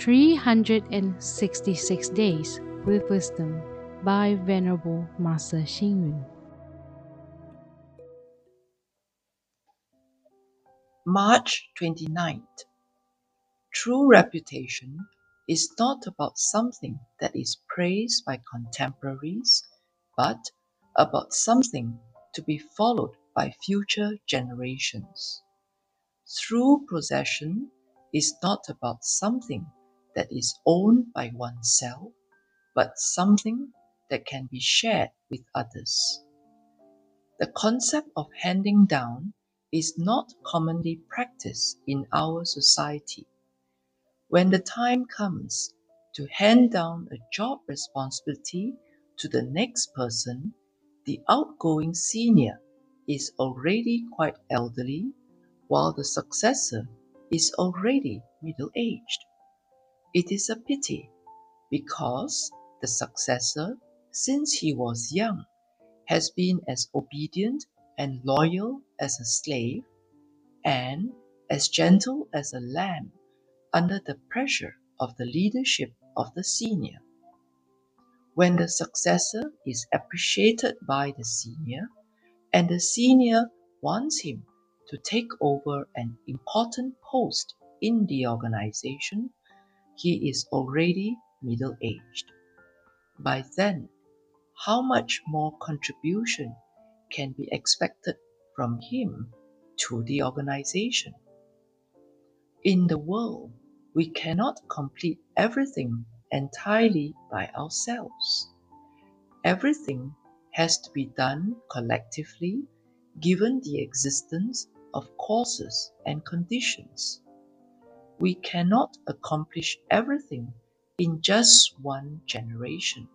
366 Days with Wisdom by Venerable Master Xing. March 29th. True reputation is not about something that is praised by contemporaries, but about something to be followed by future generations. True possession is not about something that is owned by oneself, but something that can be shared with others. The concept of handing down is not commonly practiced in our society. When the time comes to hand down a job responsibility to the next person, the outgoing senior is already quite elderly, while the successor is already middle aged. It is a pity because the successor, since he was young, has been as obedient and loyal as a slave, and as gentle as a lamb under the pressure of the leadership of the senior. When the successor is appreciated by the senior, and the senior wants him to take over an important post in the organization, he is already middle aged. By then, how much more contribution can be expected from him to the organization? In the world, we cannot complete everything entirely by ourselves. Everything has to be done collectively given the existence of causes and conditions. We cannot accomplish everything in just one generation.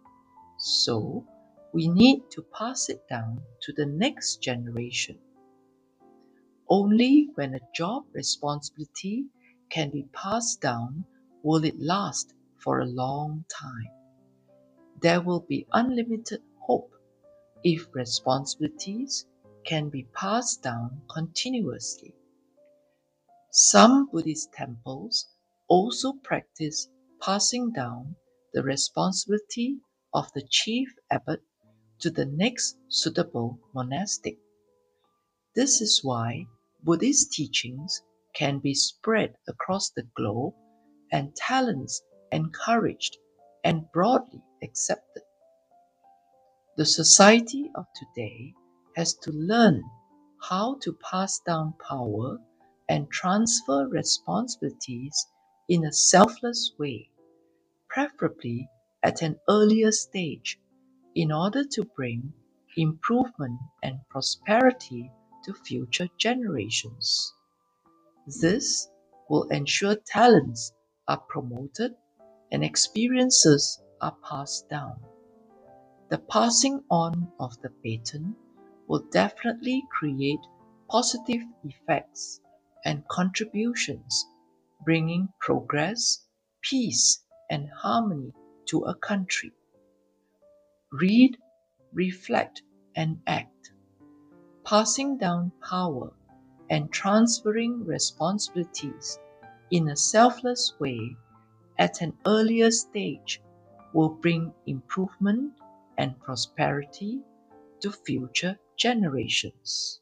So, we need to pass it down to the next generation. Only when a job responsibility can be passed down will it last for a long time. There will be unlimited hope if responsibilities can be passed down continuously. Some Buddhist temples also practice passing down the responsibility of the chief abbot to the next suitable monastic. This is why Buddhist teachings can be spread across the globe and talents encouraged and broadly accepted. The society of today has to learn how to pass down power and transfer responsibilities in a selfless way, preferably at an earlier stage, in order to bring improvement and prosperity to future generations. This will ensure talents are promoted and experiences are passed down the passing on of the baton will definitely create positive effects and contributions, bringing progress, peace, and harmony to a country. Read, reflect, and act. Passing down power and transferring responsibilities in a selfless way at an earlier stage will bring improvement and prosperity to future generations.